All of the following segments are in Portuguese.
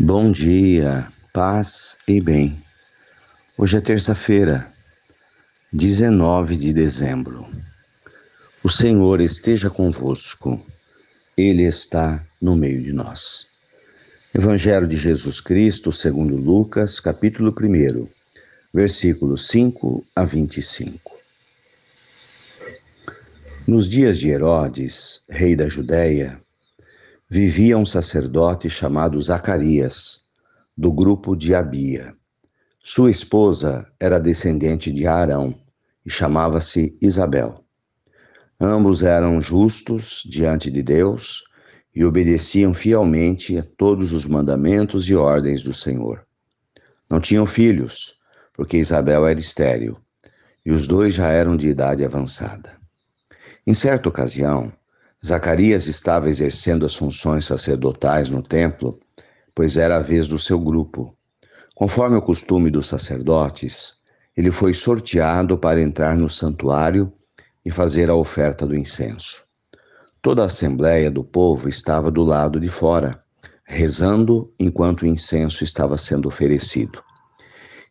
Bom dia, paz e bem. Hoje é terça-feira, 19 de dezembro. O Senhor esteja convosco, Ele está no meio de nós. Evangelho de Jesus Cristo, segundo Lucas, capítulo 1, versículos 5 a 25. Nos dias de Herodes, rei da Judéia, vivia um sacerdote chamado Zacarias, do grupo de Abia. Sua esposa era descendente de Arão e chamava-se Isabel. Ambos eram justos diante de Deus e obedeciam fielmente a todos os mandamentos e ordens do Senhor. Não tinham filhos, porque Isabel era estéril, e os dois já eram de idade avançada. Em certa ocasião, Zacarias estava exercendo as funções sacerdotais no templo, pois era a vez do seu grupo. Conforme o costume dos sacerdotes, ele foi sorteado para entrar no santuário e fazer a oferta do incenso. Toda a assembleia do povo estava do lado de fora, rezando enquanto o incenso estava sendo oferecido.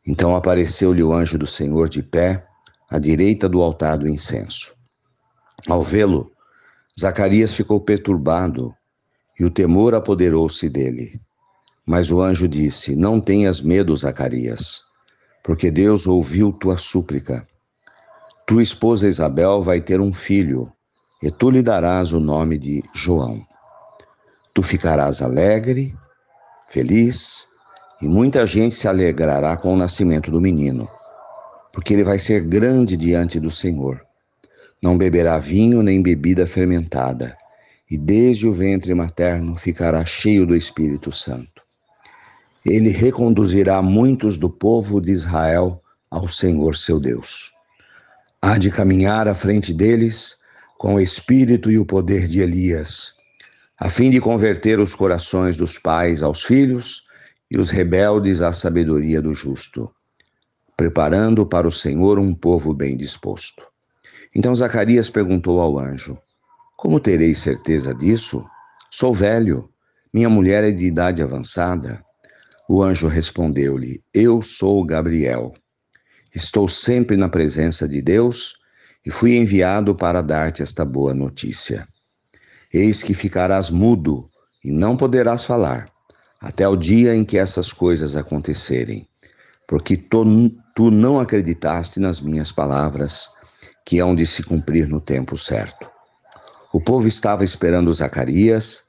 Então apareceu-lhe o anjo do Senhor de pé, à direita do altar do incenso. Ao vê-lo, Zacarias ficou perturbado e o temor apoderou-se dele. Mas o anjo disse: Não tenhas medo, Zacarias, porque Deus ouviu tua súplica. Tua esposa Isabel vai ter um filho, e tu lhe darás o nome de João. Tu ficarás alegre, feliz, e muita gente se alegrará com o nascimento do menino, porque ele vai ser grande diante do Senhor não beberá vinho nem bebida fermentada, e desde o ventre materno ficará cheio do Espírito Santo. Ele reconduzirá muitos do povo de Israel ao Senhor seu Deus. Há de caminhar à frente deles com o espírito e o poder de Elias, a fim de converter os corações dos pais aos filhos e os rebeldes à sabedoria do justo, preparando para o Senhor um povo bem disposto. Então Zacarias perguntou ao anjo: Como terei certeza disso? Sou velho, minha mulher é de idade avançada. O anjo respondeu-lhe: Eu sou Gabriel. Estou sempre na presença de Deus e fui enviado para dar-te esta boa notícia. Eis que ficarás mudo e não poderás falar, até o dia em que essas coisas acontecerem, porque tu, não acreditaste nas minhas palavras que hão de se cumprir no tempo certo. O povo estava esperando Zacarias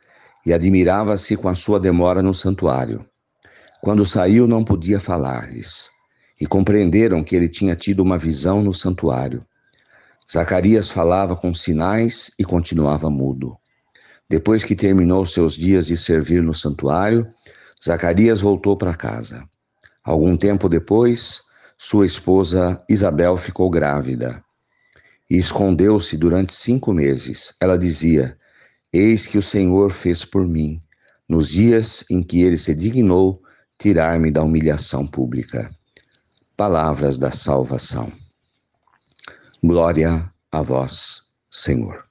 e admirava-se com a sua demora no santuário. Quando saiu, não podia falar-lhes, e compreenderam que ele tinha tido uma visão no santuário. Zacarias falava com sinais e continuava mudo. Depois que terminou seus dias de servir no santuário, Zacarias voltou para casa. Algum tempo depois, sua esposa Isabel ficou grávida e escondeu-se durante cinco meses. Ela dizia: Eis que o Senhor fez por mim, nos dias em que ele se dignou tirar-me da humilhação pública. Palavras da salvação. Glória a vós, Senhor.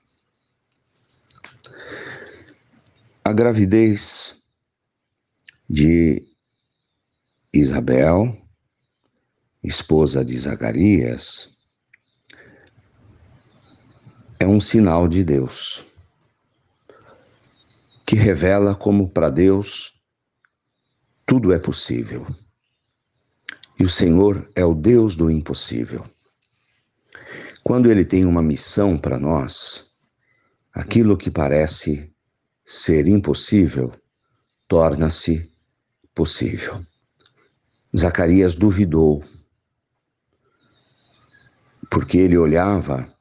A gravidez de Isabel, esposa de Zacarias, é um sinal de Deus, que revela como para Deus tudo é possível. E o Senhor é o Deus do impossível. Quando Ele tem uma missão para nós, aquilo que parece ser impossível torna-se possível. Zacarias duvidou, porque ele olhava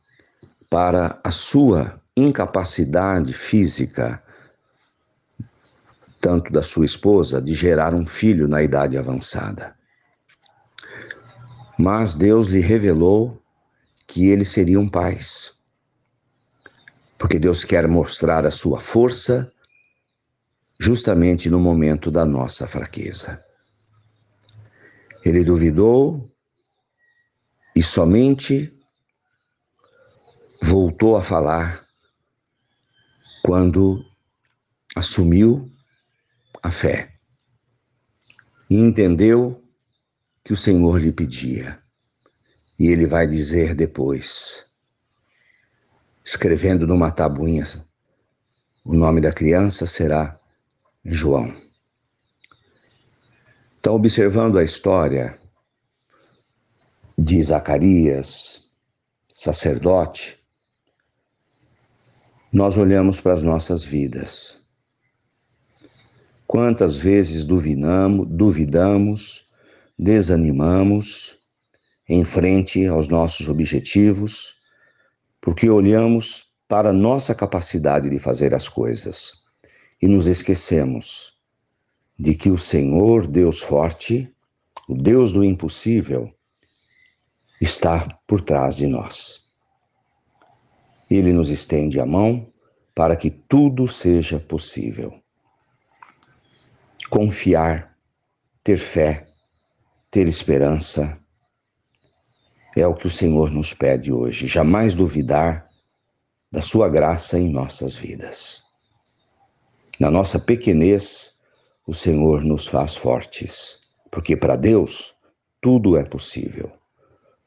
para a sua incapacidade física, tanto da sua esposa, de gerar um filho na idade avançada. Mas Deus lhe revelou que eles seriam pais. Porque Deus quer mostrar a sua força justamente no momento da nossa fraqueza. Ele duvidou e somente voltou a falar quando assumiu a fé. e entendeu que o Senhor lhe pedia. E ele vai dizer depois, escrevendo numa tabuinha, o nome da criança será João. Então, observando a história de Zacarias, sacerdote, nós olhamos para as nossas vidas. Quantas vezes duvidamos, duvidamos, desanimamos em frente aos nossos objetivos, porque olhamos para nossa capacidade de fazer as coisas e nos esquecemos de que o Senhor, Deus forte, o Deus do impossível, está por trás de nós. Ele nos estende a mão para que tudo seja possível. Confiar, ter fé, ter esperança, é o que o Senhor nos pede hoje. Jamais duvidar da Sua graça em nossas vidas. Na nossa pequenez, o Senhor nos faz fortes, porque para Deus tudo é possível.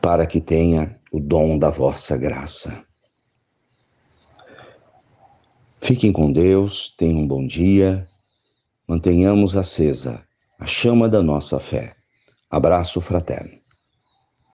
para que tenha o dom da vossa graça. Fiquem com Deus, tenham um bom dia, mantenhamos acesa a chama da nossa fé. Abraço fraterno.